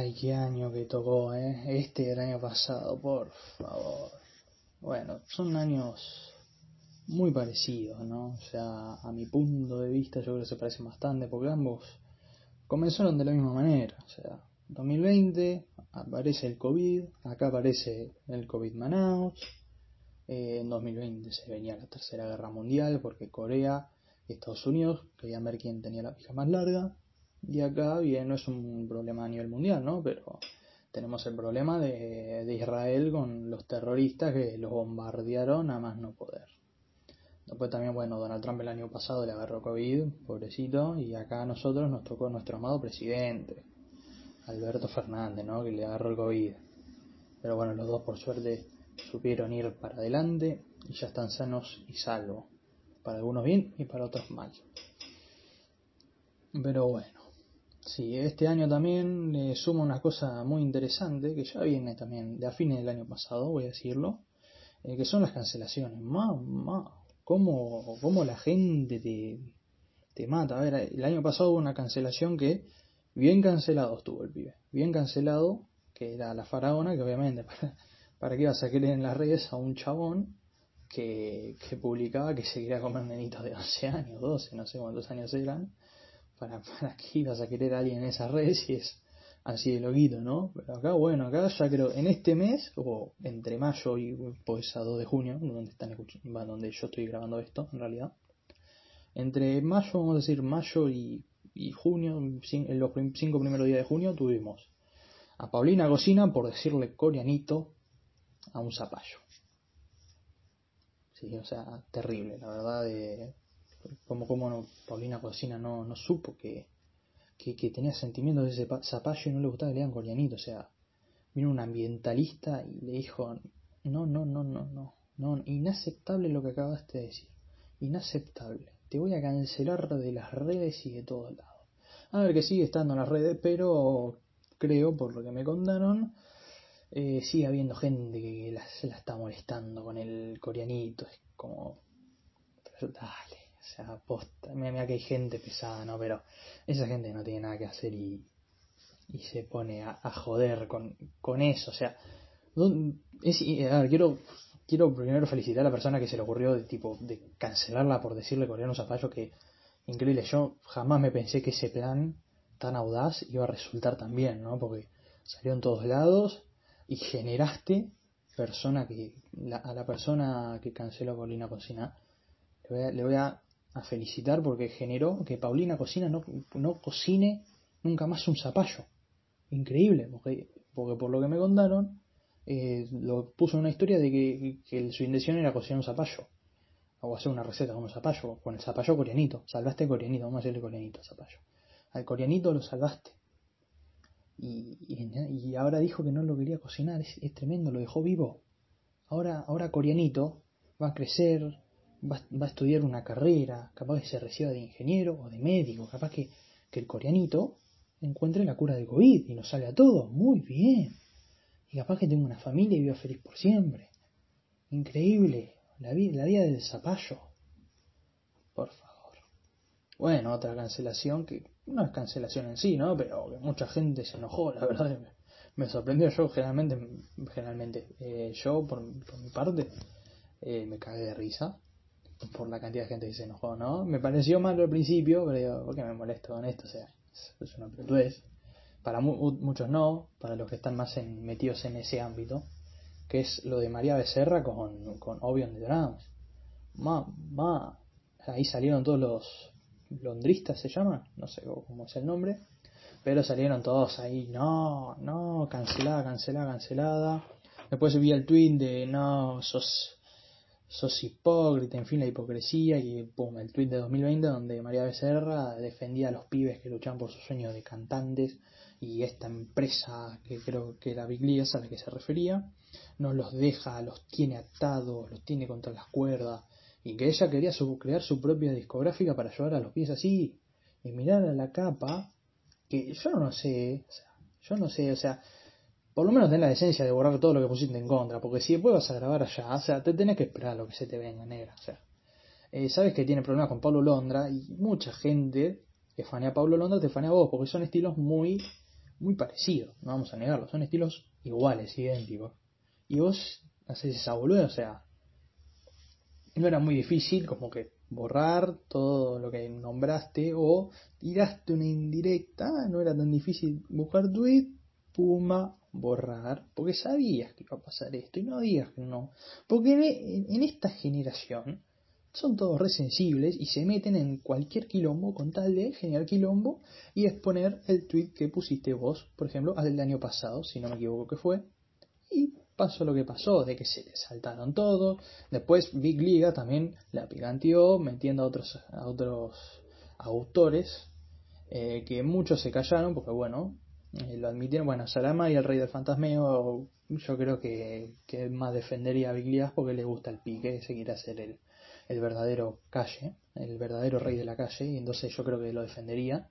Ay, qué año que tocó, ¿eh? Este el año pasado, por favor. Bueno, son años muy parecidos, ¿no? O sea, a mi punto de vista yo creo que se parecen bastante porque ambos comenzaron de la misma manera. O sea, 2020 aparece el COVID, acá aparece el COVID Manaus. Eh, en 2020 se venía la Tercera Guerra Mundial porque Corea y Estados Unidos querían ver quién tenía la pija más larga. Y acá, bien, no es un problema a nivel mundial, ¿no? Pero tenemos el problema de, Israel con los terroristas que los bombardearon a más no poder. Después también, bueno, Donald Trump el año pasado le agarró COVID, pobrecito, y acá a nosotros nos tocó nuestro amado presidente, Alberto Fernández, ¿no? Que le agarró el COVID. Pero bueno, los dos por suerte supieron ir para adelante y ya están sanos y salvos. Para algunos bien y para otros mal. Pero bueno. Sí, este año también le suma una cosa muy interesante que ya viene también de a fines del año pasado, voy a decirlo, eh, que son las cancelaciones. Mamá, ¿cómo, cómo la gente te, te mata? A ver, el año pasado hubo una cancelación que bien cancelado estuvo el pibe, bien cancelado, que era la faraona, que obviamente, ¿para, para qué ibas a querer en las redes a un chabón que, que publicaba que se quería comer nenitos de 11 años, 12, no sé cuántos años eran? Para, para qué ibas a querer a alguien en esas redes si es así de loquito, ¿no? Pero acá, bueno, acá ya creo, en este mes, o entre mayo y pues a 2 de junio, donde están donde yo estoy grabando esto, en realidad, entre mayo, vamos a decir mayo y, y junio, en los cinco primeros días de junio, tuvimos a Paulina Cocina por decirle coreanito a un zapallo. Sí, o sea, terrible, la verdad, de, como, como Paulina Cocina no, no supo que, que, tenía sentimientos de ese zapallo y no le gustaba que le digan coreanito. O sea, vino un ambientalista y le dijo, no, no, no, no, no, no, inaceptable lo que acabaste de decir. Inaceptable. Te voy a cancelar de las redes y de todos lados. A ver que sigue estando en las redes, pero creo, por lo que me contaron, eh, sigue habiendo gente que la, la está molestando con el coreanito. Es como, pero dale, o sea, posta, mira, que hay gente pesada, ¿no? Pero esa gente no tiene nada que hacer y, y se pone a, joder con, con, eso. O sea, es, a ver, quiero, quiero primero felicitar a la persona que se le ocurrió de tipo de cancelarla por decirle coreano zapallo que increíble. Yo jamás me pensé que ese plan tan audaz iba a resultar tan bien, ¿no? Porque salió en todos lados y generaste persona que a la persona que canceló Colina Cocina le voy a a felicitar porque generó que Paulina Cocina no, no cocine nunca más un zapallo. Increíble, porque, porque por lo que me contaron, eh, lo puso en una historia de que, su intención era cocinar un zapallo. O hacer una receta con un zapallo, con el zapallo coreanito. Salvaste el coreanito, vamos a hacerle coreanito al zapallo. Al coreanito lo salvaste. Y, y, ahora dijo que no lo quería cocinar, es, es tremendo, lo dejó vivo. Ahora, ahora coreanito va a crecer, va, a estudiar una carrera, capaz que se reciba de ingeniero o de médico, capaz que, que el coreanito encuentre la cura de COVID y nos sale a todos, muy bien. Y capaz que tenga una familia y viva feliz por siempre. Increíble, la, vida, la vida del zapallo. Por favor. Bueno, otra cancelación que no es cancelación en sí, ¿no? Pero que mucha gente se enojó, la verdad. Me, sorprendió yo, generalmente, generalmente eh, yo por, mi parte, eh, me cagué de risa por la cantidad de gente que se enojó, ¿no? Me pareció malo al principio, pero digo, ¿por qué me molesto con esto? O sea, es una pelotudez. Para muchos no, para los que están más metidos en ese ámbito, que es lo de María Becerra con, con Obion de Drums. Ma, ma, ahí salieron todos los londristas, se llama, no sé cómo es el nombre, pero salieron todos ahí, no, no, cancelada, cancelada, cancelada. Después vi el tweet de, no, sos sos hipócrita, en fin, la hipocresía y pum, el tweet de 2020 donde María Becerra defendía a los pibes que luchan por sus sueños de cantantes y esta empresa que creo que era Big a la que se refería, no los deja, los tiene atados, los tiene contra las cuerdas y que ella quería crear su propia discográfica para ayudar a los pies así y mirar a la capa que yo no sé, o sea, yo no sé, o sea, por lo menos ten la decencia de borrar todo lo que pusiste en contra, porque si después vas a grabar allá, o sea, te tenés que esperar lo que se te venga, negra, o sea. Eh, sabes que tiene problemas con Pablo Londra y mucha gente que fanea a Pablo Londra te fanea a vos, porque son estilos muy muy parecido, no vamos a negarlo, son estilos iguales, idénticos. Y vos haces esa boluda, o sea, no era muy difícil como que borrar todo lo que nombraste o tiraste una indirecta, no era tan difícil buscar tweet, puma, borrar, porque sabías que iba a pasar esto y no digas que no, porque en, esta generación son todos resensibles y se meten en cualquier quilombo con tal de generar quilombo y exponer el tweet que pusiste vos, por ejemplo, al del año pasado, si no me equivoco que fue, y pasó lo que pasó, de que se le saltaron todo. Después Big Liga también la picanteó, metiendo a otros, a otros autores, eh, que muchos se callaron, porque bueno, eh, lo admitieron. Bueno, Salama y el Rey del Fantasmeo, yo creo que, que más defendería a Big Liga porque le gusta el pique, se quiere hacer el, el verdadero calle, el verdadero rey de la calle, y entonces yo creo que lo defendería.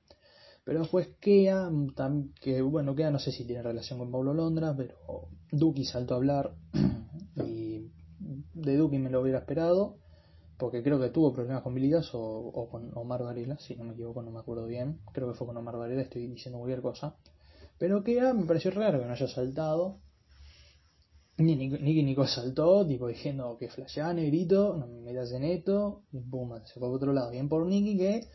Pero después Kea, que bueno, Kea no sé si tiene relación con Pablo Londra, pero Duki saltó a hablar y de Duki me lo hubiera esperado, porque creo que tuvo problemas con Bilidas o, con Omar Varela, si no me equivoco, no me acuerdo bien, creo que fue con Omar Varela, estoy diciendo cualquier cosa. Pero Kea me pareció raro que no haya saltado. Ni Nicky Nico saltó, tipo diciendo que flasheaba negrito, no me metas en esto, y pum, se fue a otro lado. Bien por Nicky que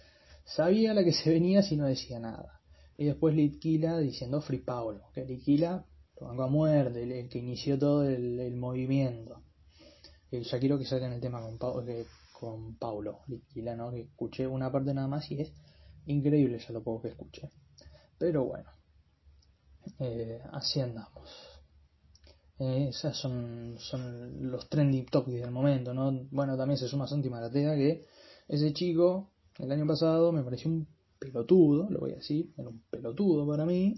sabía la que se venía si no decía nada. Y después Litquila diciendo Free Paulo, que Litquila lo a muerte, el, que inició todo el, movimiento. Y ya quiero que saquen el tema con, con Paulo, Litquila, ¿no? que escuché una parte nada más y es increíble ya lo poco que escuché. Pero bueno, eh, así andamos. Eh, esas son, son los trending topics del momento, ¿no? Bueno, también se suma Santi Maratea que ese chico el año pasado me pareció un pelotudo, lo voy a decir, era un pelotudo para mí,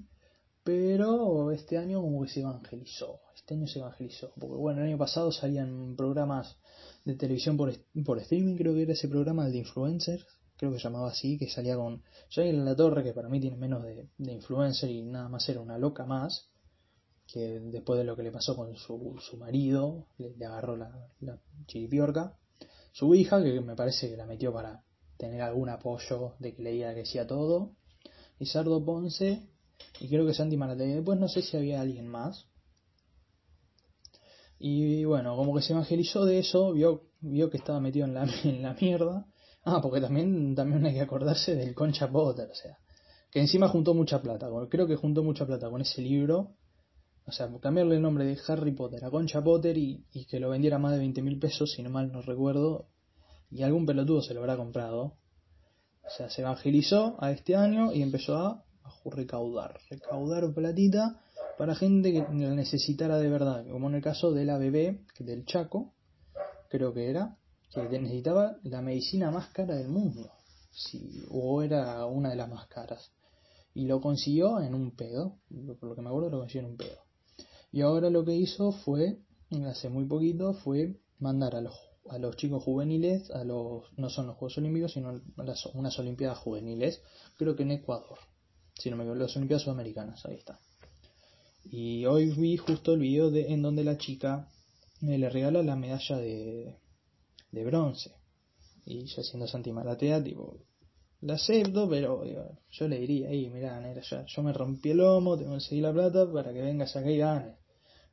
pero este año como que se evangelizó, este año se evangelizó, porque bueno, el año pasado salían programas de televisión por, por streaming, creo que era ese programa, el de influencers, creo que se llamaba así, que salía con en La Torre, que para mí tiene menos de, influencer y nada más era una loca más, que después de lo que le pasó con su, su marido, le, agarró la, la chiripiorca, su hija, que me parece que la metió para tener algún apoyo de que leía que decía todo. Y Sardo Ponce, y creo que Santi Maratea. Después no sé si había alguien más. Y bueno, como que se evangelizó de eso, vio, vio que estaba metido en la, en la mierda. Ah, porque también, también hay que acordarse del Concha Potter, o sea, que encima juntó mucha plata. Creo que juntó mucha plata con ese libro. O sea, cambiarle el nombre de Harry Potter a Concha Potter y, que lo vendiera más de 20 mil pesos, si no mal no recuerdo, y algún pelotudo se lo habrá comprado. O sea, se evangelizó a este año y empezó a, recaudar, recaudar platita para gente que la necesitara de verdad, como en el caso de la bebé del Chaco, creo que era, que necesitaba la medicina más cara del mundo, si, o era una de las más caras, y lo consiguió en un pedo, por lo que me acuerdo lo consiguió en un pedo. Y ahora lo que hizo fue, hace muy poquito, fue mandar a los a los chicos juveniles, a los no son los Juegos Olímpicos, sino unas Olimpiadas juveniles, creo que en Ecuador, si no me equivoco, las Olimpiadas Sudamericanas, ahí está. Y hoy vi justo el video de, en donde la chica me le regala la medalla de, de bronce. Y yo siendo Santi Maratea, tipo, la acepto, pero yo le diría, ahí, mira, negra, yo me rompí el lomo, tengo que seguir la plata para que vengas acá y ganes.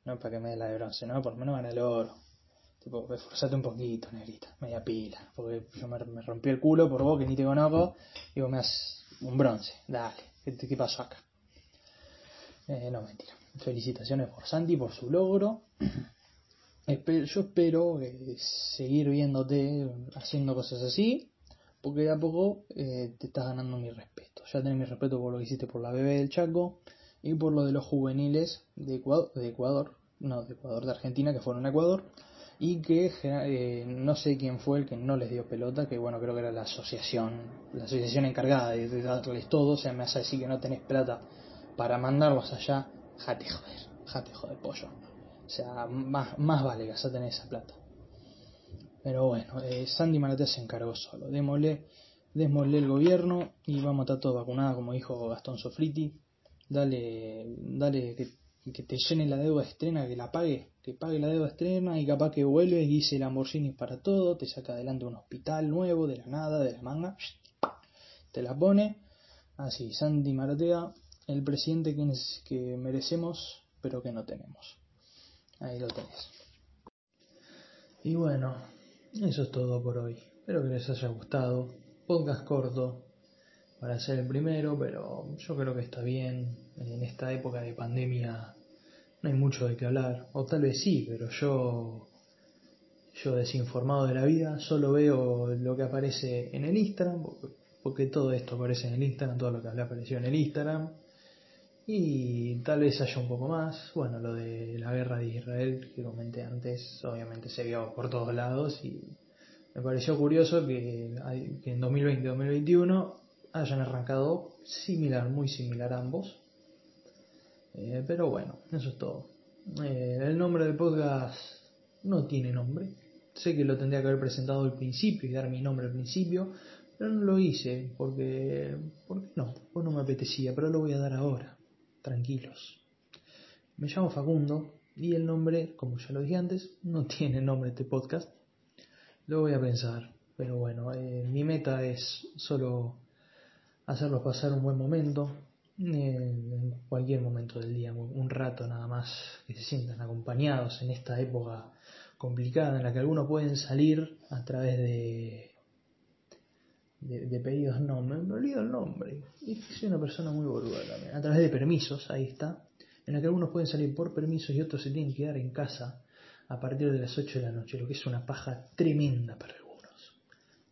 No para que me dé la de bronce, no, por lo menos gane el oro. Tipo, esforzate un poquito, negrita, media pila. Porque yo me, rompí el culo por vos que ni te conozco y vos me das un bronce. Dale, ¿qué, pasó acá? Eh, no, mentira. Felicitaciones por Santi por su logro. Yo espero seguir viéndote haciendo cosas así, porque de a poco eh, te estás ganando mi respeto. Ya tenés mi respeto por lo que hiciste por la bebé del Chaco y por lo de los juveniles de Ecuador, de Ecuador no, de Ecuador, de Argentina, que fueron a Ecuador y que eh, no sé quién fue el que no les dio pelota, que bueno, creo que era la asociación, la asociación encargada de, darles todo, o sea, me a decir que no tenés plata para mandarlos allá, jate joder, jate joder pollo. O sea, más, más vale que tener esa plata. Pero bueno, eh, Sandy Maratea se encargó solo. Démosle, démosle el gobierno y vamos a estar todos vacunados, como dijo Gastón Sofriti. Dale, dale que te llene la deuda estrena, que la pague, que pague la deuda estrena y capaz que vuelves y dice Lamborghini para todo, te saca adelante un hospital nuevo de la nada, de la manga, te la pone, así, Santi Maratea el presidente que, que merecemos, pero que no tenemos. Ahí lo tenés. Y bueno, eso es todo por hoy. Espero que les haya gustado. Podcast corto para ser el primero, pero yo creo que está bien. En esta época de pandemia no hay mucho de qué hablar. O tal vez sí, pero yo yo desinformado de la vida, solo veo lo que aparece en el Instagram, porque todo esto aparece en el Instagram, todo lo que hablé apareció en el Instagram, y tal vez haya un poco más, bueno, lo de la guerra de Israel que comenté antes, obviamente se vio por todos lados y me pareció curioso que, en 2020-2021 hayan arrancado similar, muy similar ambos, eh, pero bueno, eso es todo. Eh, el nombre del podcast no tiene nombre, Sé que lo tendría que haber presentado al principio y dar mi nombre al principio, pero no lo hice porque, porque no, pues no me apetecía, pero lo voy a dar ahora, tranquilos. Me llamo Facundo y el nombre, como ya lo dije antes, no tiene nombre este podcast. Lo voy a pensar, pero bueno, eh, mi meta es solo hacerlos pasar un buen momento, en cualquier momento del día, un rato nada más, que se sientan acompañados en esta época complicada en la que algunos pueden salir a través de, de, pedidos, no, me, olvido el nombre, y soy una persona muy boluda también, a través de permisos, ahí está, en la que algunos pueden salir por permisos y otros se tienen que quedar en casa a partir de las 8 de la noche, lo que es una paja tremenda para algunos.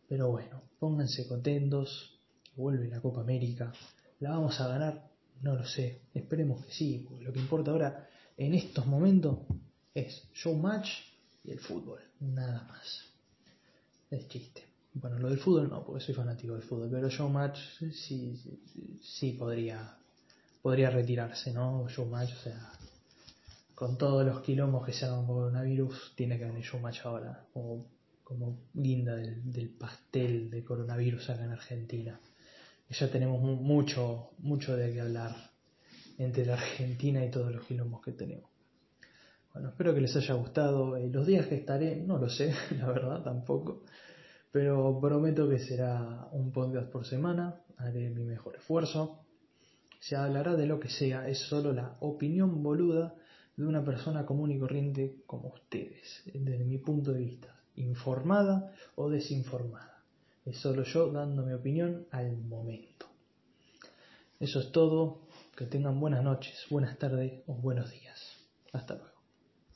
Pero bueno, pónganse contentos, vuelve la Copa América, la vamos a ganar, no lo sé, esperemos que sí, lo que importa ahora en estos momentos es show match y el fútbol, nada más. Es chiste. Bueno, lo del fútbol no, porque soy fanático del fútbol, pero Showmatch sí, sí, podría, podría retirarse, ¿no? Showmatch, o sea, con todos los quilombos que se hagan con coronavirus, tiene que venir Showmatch ahora, como, como guinda del, pastel de coronavirus acá en Argentina. Ya tenemos mucho, mucho de qué hablar entre la Argentina y todos los quilombos que tenemos. Bueno, espero que les haya gustado. Eh, los días que estaré, no lo sé, la verdad tampoco. Pero prometo que será un podcast por semana. Haré mi mejor esfuerzo. Se hablará de lo que sea. Es solo la opinión boluda de una persona común y corriente como ustedes. Desde mi punto de vista. Informada o desinformada. Es solo yo dando mi opinión al momento. Eso es todo. Que tengan buenas noches, buenas tardes o buenos días. Hasta luego.